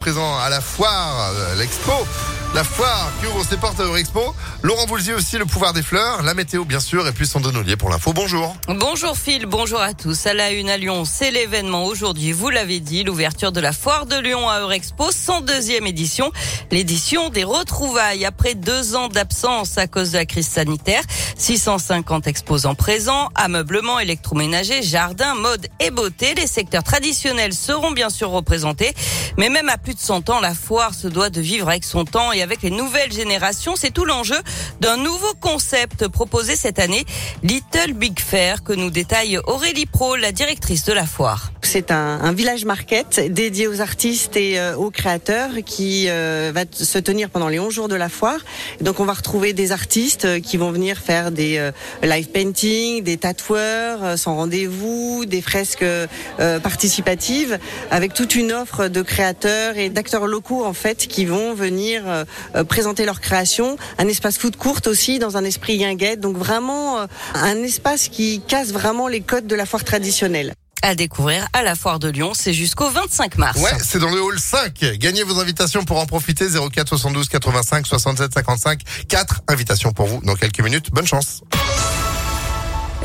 Présent à la foire, euh, l'expo. La foire qui ouvre ses portes à Eurexpo. Laurent Boulzier aussi, le pouvoir des fleurs, la météo bien sûr, et puis son Ollier pour l'info. Bonjour. Bonjour Phil, bonjour à tous. À la une à Lyon, c'est l'événement aujourd'hui, vous l'avez dit, l'ouverture de la foire de Lyon à Eurexpo, 102e édition. L'édition des retrouvailles après deux ans d'absence à cause de la crise sanitaire. 650 exposants présents, ameublement, électroménager, jardin, mode et beauté. Les secteurs traditionnels seront bien sûr représentés. Mais même à plus de 100 ans, la foire se doit de vivre avec son temps avec les nouvelles générations. C'est tout l'enjeu d'un nouveau concept proposé cette année, Little Big Fair, que nous détaille Aurélie Pro, la directrice de la foire. C'est un, un, village market dédié aux artistes et euh, aux créateurs qui euh, va se tenir pendant les 11 jours de la foire. Donc on va retrouver des artistes euh, qui vont venir faire des euh, live painting, des tatoueurs euh, sans rendez-vous, des fresques participatives avec toute une offre de créateurs et d'acteurs locaux en fait qui vont venir présenter leur création. Un espace food courte aussi dans un esprit guinguette. Donc vraiment un espace qui casse vraiment les codes de la foire traditionnelle à découvrir à la foire de Lyon. C'est jusqu'au 25 mars. Ouais, c'est dans le hall 5. Gagnez vos invitations pour en profiter. 04 72 85 67 55. 4 invitations pour vous dans quelques minutes. Bonne chance.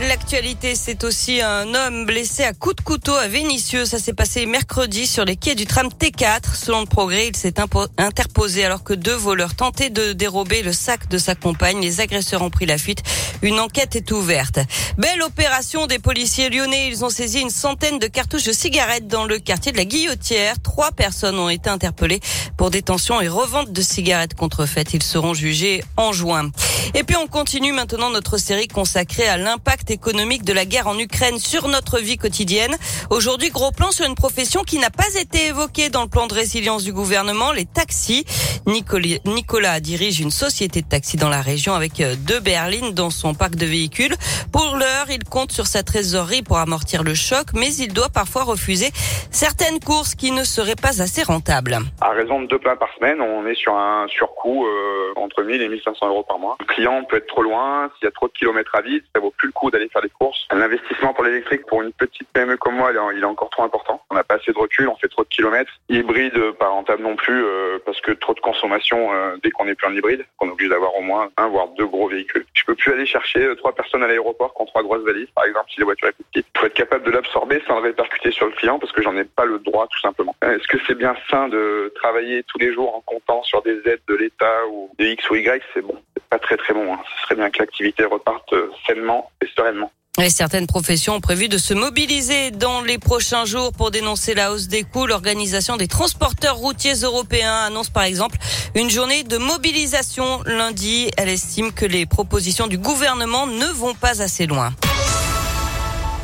L'actualité, c'est aussi un homme blessé à coups de couteau à Vénissieux. Ça s'est passé mercredi sur les quais du tram T4. Selon le progrès, il s'est interposé alors que deux voleurs tentaient de dérober le sac de sa compagne. Les agresseurs ont pris la fuite. Une enquête est ouverte. Belle opération des policiers lyonnais. Ils ont saisi une centaine de cartouches de cigarettes dans le quartier de la Guillotière. Trois personnes ont été interpellées pour détention et revente de cigarettes contrefaites. Ils seront jugés en juin. Et puis on continue maintenant notre série consacrée à l'impact économique de la guerre en Ukraine sur notre vie quotidienne. Aujourd'hui, gros plan sur une profession qui n'a pas été évoquée dans le plan de résilience du gouvernement, les taxis. Nicolas, Nicolas dirige une société de taxis dans la région avec euh, deux berlines dans son parc de véhicules. Pour l'heure, il compte sur sa trésorerie pour amortir le choc, mais il doit parfois refuser certaines courses qui ne seraient pas assez rentables. À raison de deux plats par semaine, on est sur un surcoût euh, entre 1000 et 1500 euros par mois. Le client peut être trop loin, s'il y a trop de kilomètres à vide, ça vaut plus le coup d'aller faire des courses. L'investissement pour l'électrique pour une petite PME comme moi, il est encore trop important. On n'a pas assez de recul, on fait trop de kilomètres. Hybride, pas rentable non plus, euh, parce que trop de consommation euh, dès qu'on n'est plus en hybride, qu'on est obligé d'avoir au moins un voire deux gros véhicules. Je peux plus aller chercher euh, trois personnes à l'aéroport qui ont trois grosses valises, par exemple, si la voiture est petite. Il faut être capable de l'absorber sans le répercuter sur le client, parce que j'en ai pas le droit, tout simplement. Est-ce que c'est bien sain de travailler tous les jours en comptant sur des aides de l'État ou de X ou Y? C'est bon, pas très très bon. Hein. Ce serait bien que l'activité reparte sainement et sereinement. Certaines professions ont prévu de se mobiliser dans les prochains jours pour dénoncer la hausse des coûts. L'organisation des transporteurs routiers européens annonce par exemple une journée de mobilisation lundi. Elle estime que les propositions du gouvernement ne vont pas assez loin.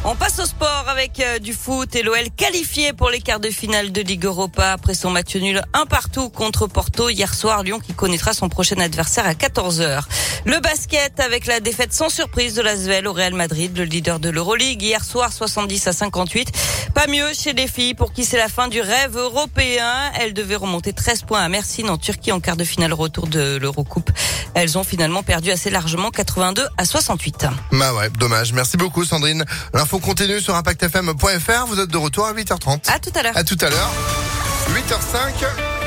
On passe au sport avec euh, du foot et l'OL qualifié pour les quarts de finale de Ligue Europa après son match nul un partout contre Porto hier soir. Lyon qui connaîtra son prochain adversaire à 14h. Le basket avec la défaite sans surprise de l'Asvel au Real Madrid, le leader de l'Euroleague hier soir 70 à 58. Pas mieux chez les filles pour qui c'est la fin du rêve européen. Elles devaient remonter 13 points à Mersin en Turquie en quart de finale retour de l'Eurocoupe. Elles ont finalement perdu assez largement 82 à 68. Bah ouais, dommage. Merci beaucoup Sandrine. L'info continue sur impactfm.fr. Vous êtes de retour à 8h30. À tout à l'heure. À tout à l'heure. 8h05.